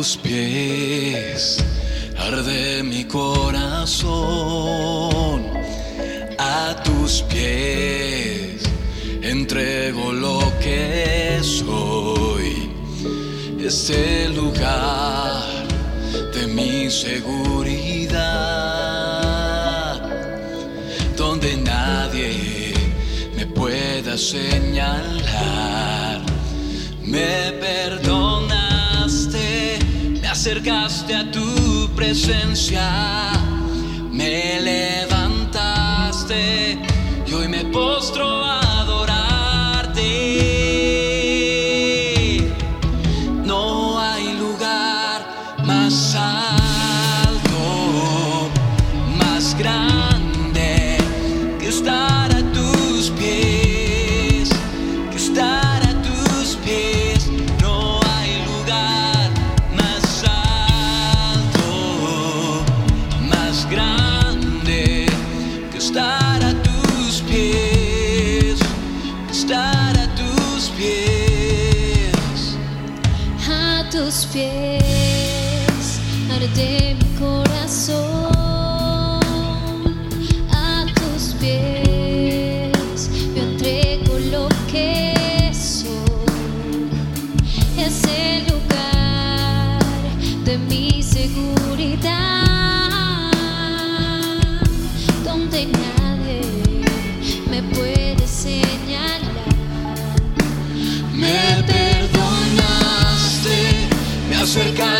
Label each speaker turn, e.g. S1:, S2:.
S1: tus pies arde mi corazón. A tus pies entrego lo que soy. Este lugar de mi seguridad, donde nadie me pueda señalar, me perdona acercaste a tu presencia. A tus pies,
S2: arde mi corazón a tus pies.
S1: cercare